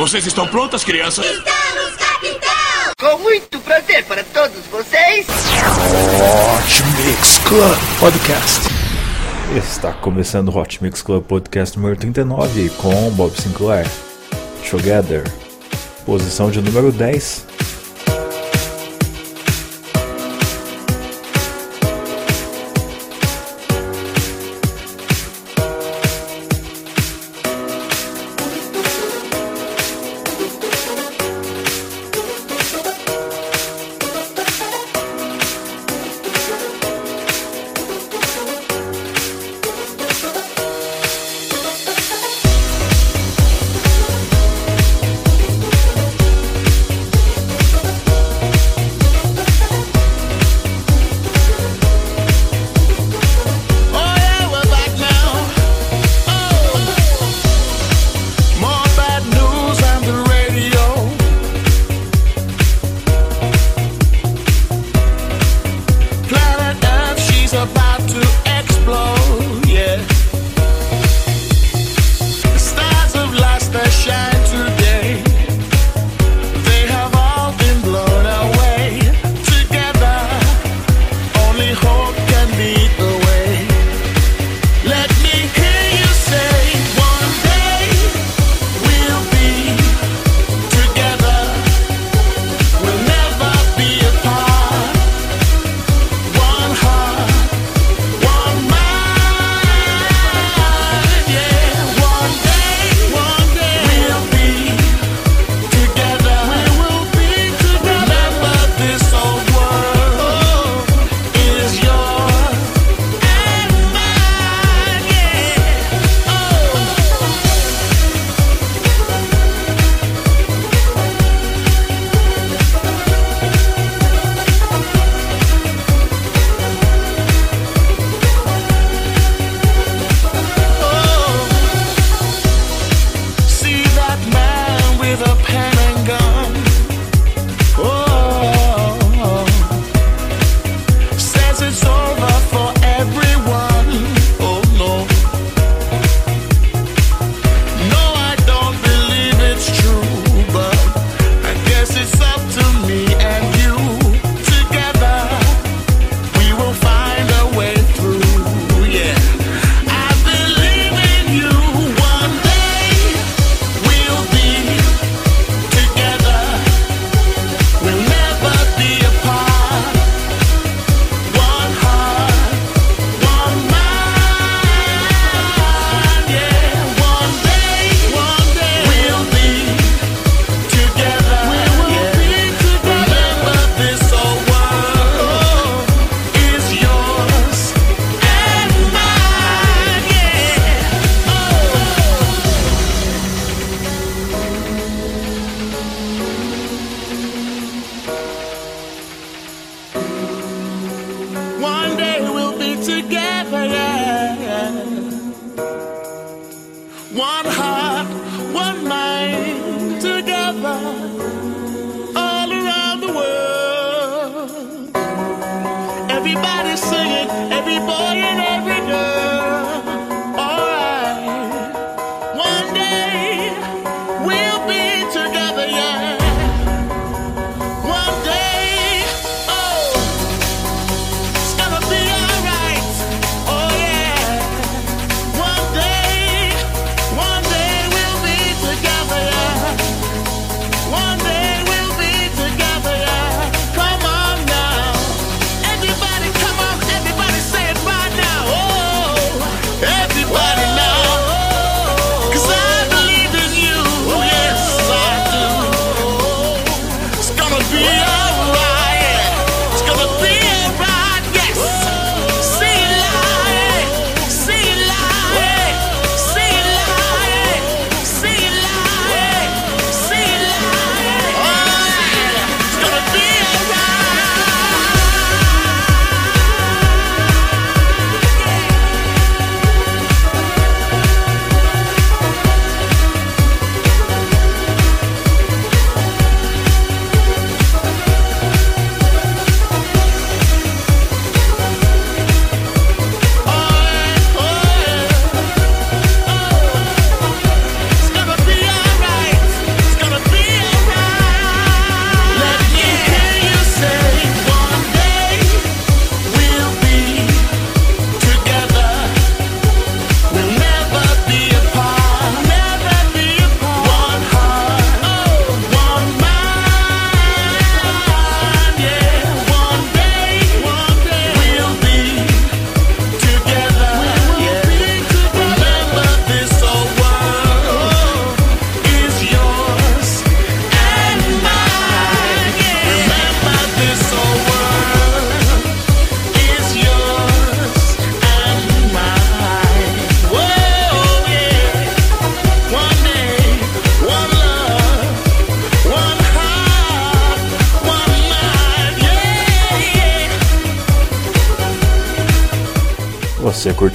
Vocês estão prontas, crianças? Estamos, capitão! Com muito prazer para todos vocês. Hot Mix Club Podcast. Está começando o Hot Mix Club Podcast número 39 com Bob Sinclair. Together. Posição de número 10.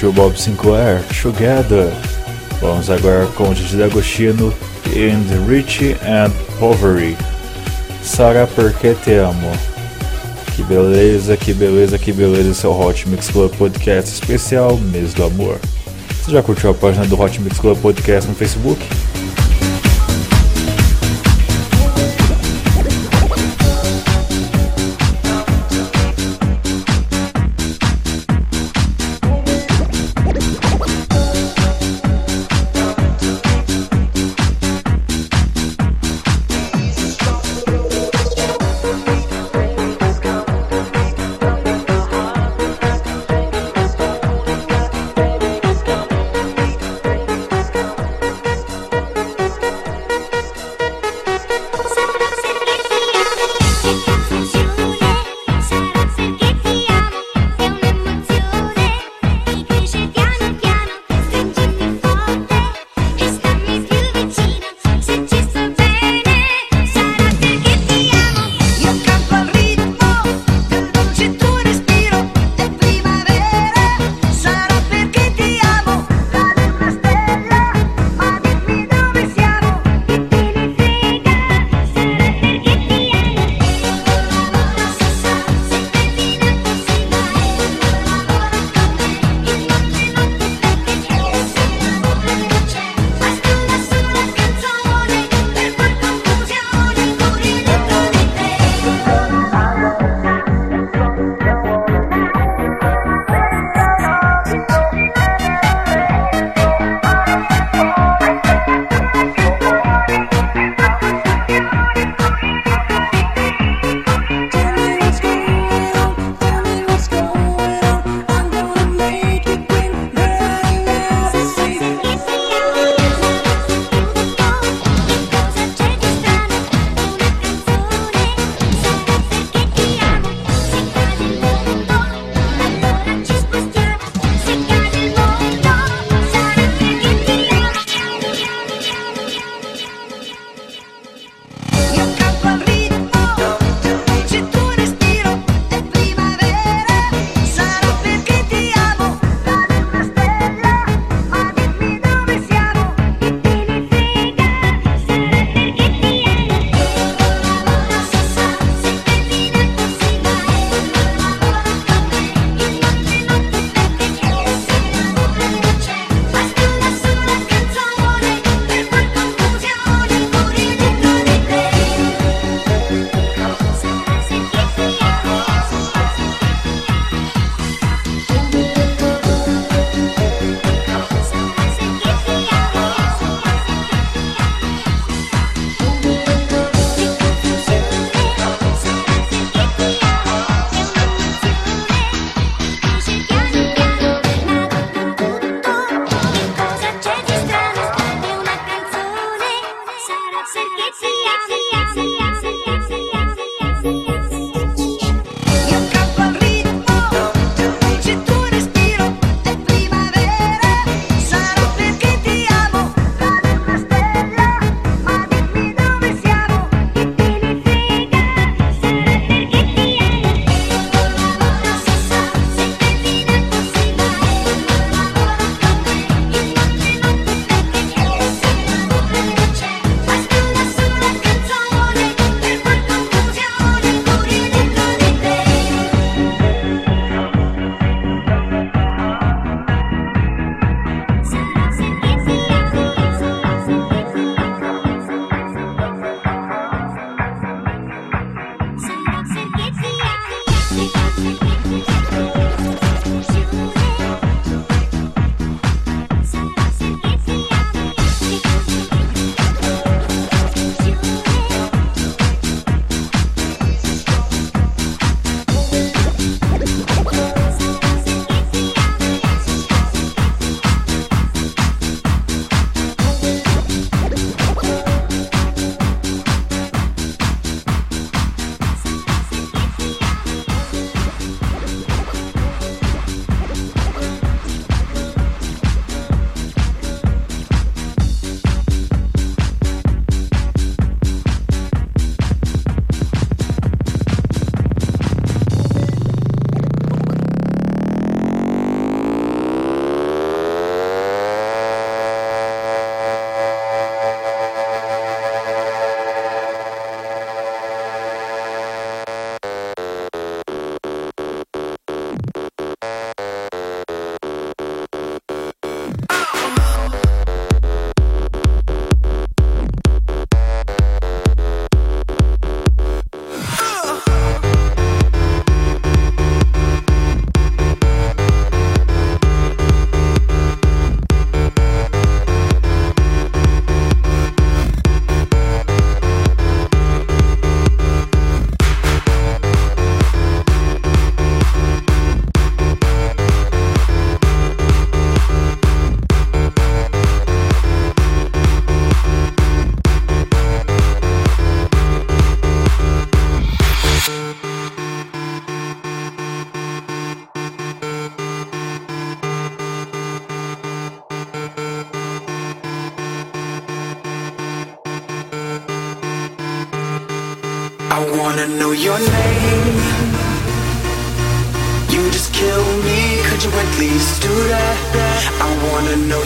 Curtiu Bob Sinclair, Together? Vamos agora com Didi D'Agostino, In the Rich and Poverty. Sara, porque te amo. Que beleza, que beleza, que beleza, esse o Hot Mix Club Podcast especial Mês do Amor. Você já curtiu a página do Hot Mix Club Podcast no Facebook?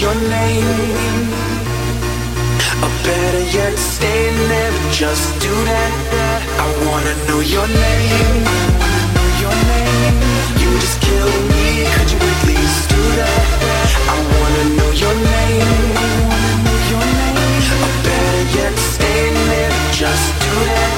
Your name. Or better yet, stay there, just do that. I wanna know your name. Your name. You just me, could you do that? I wanna know your name. Better yet, stay just do that.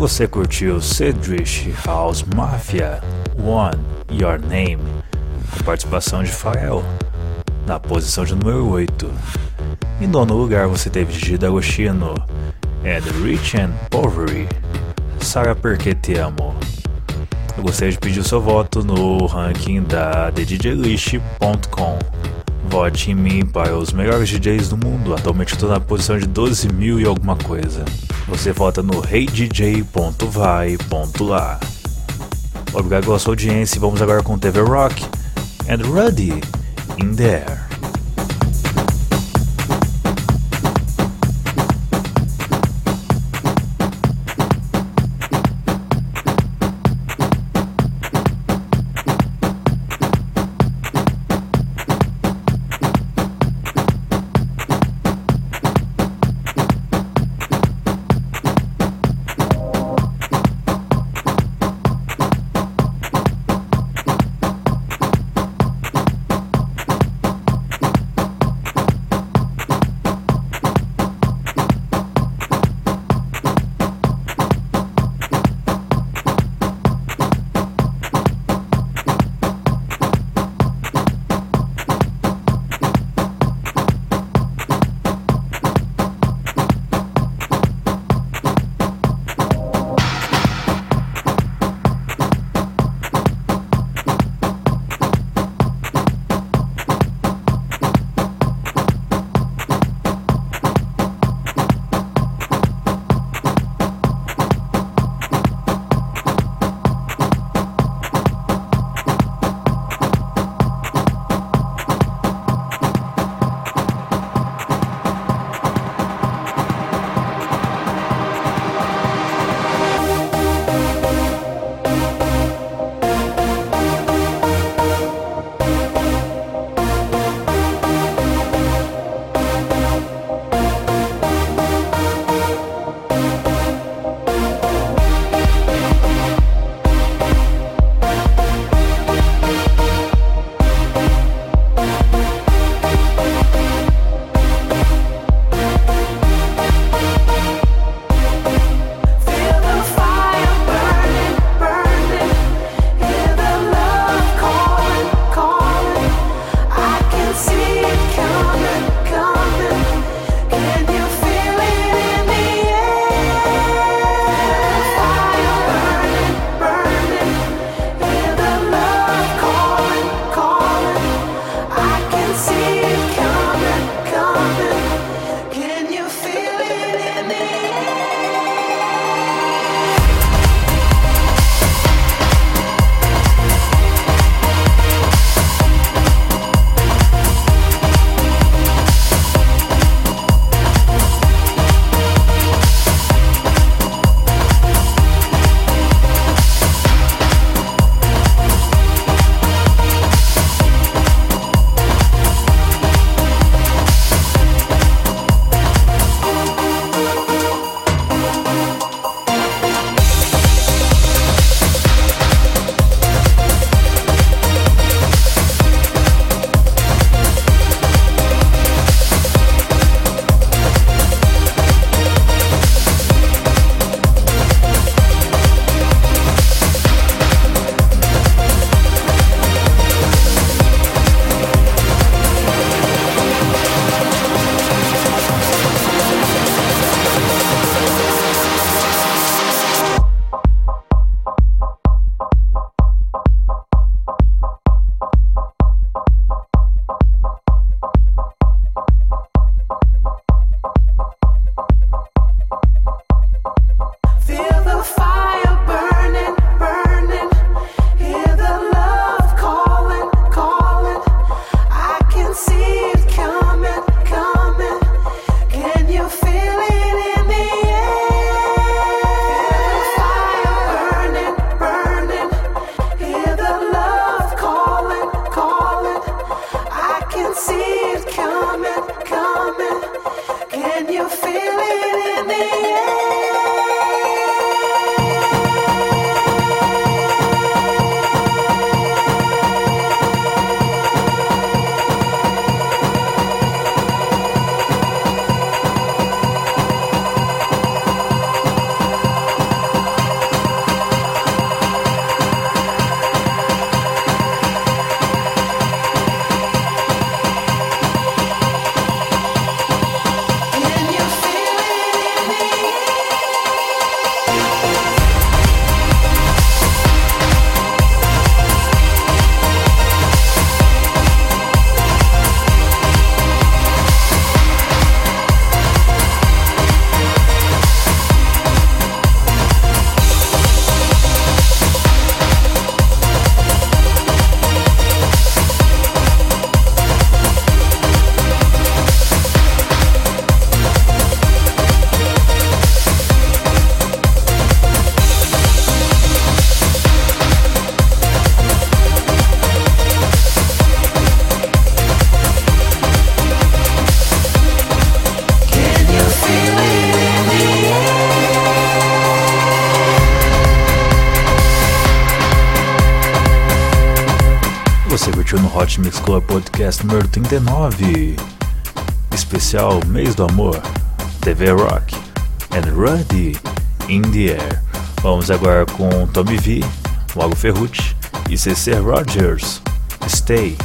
Você curtiu Cedric House Mafia One Your Name com participação de Fael na posição de número 8. Em nono lugar você teve Gigi D'Agostino and Rich and Poverty Saga Porque Te Amo. Eu gostaria de pedir o seu voto no ranking da TheDJList.com. Vote em mim para os melhores DJs do mundo. Atualmente estou na posição de 12 mil e alguma coisa. Você vota no heydj.vai.lá. Obrigado pela sua audiência vamos agora com TV Rock and Ruddy in There. Você curtiu no Hot Mix Club Podcast número 39, especial Mês do Amor, TV Rock and Ruddy in the Air. Vamos agora com Tommy V, Mago Ferrucci e CC Rogers, Stay.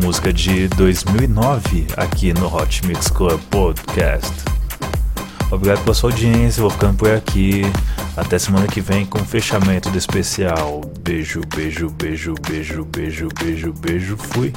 Música de 2009 aqui no Hot Mix Club Podcast. Obrigado pela sua audiência, vou ficando por aqui. Até semana que vem com o fechamento do especial. Beijo, beijo, beijo, beijo, beijo, beijo, beijo. Fui.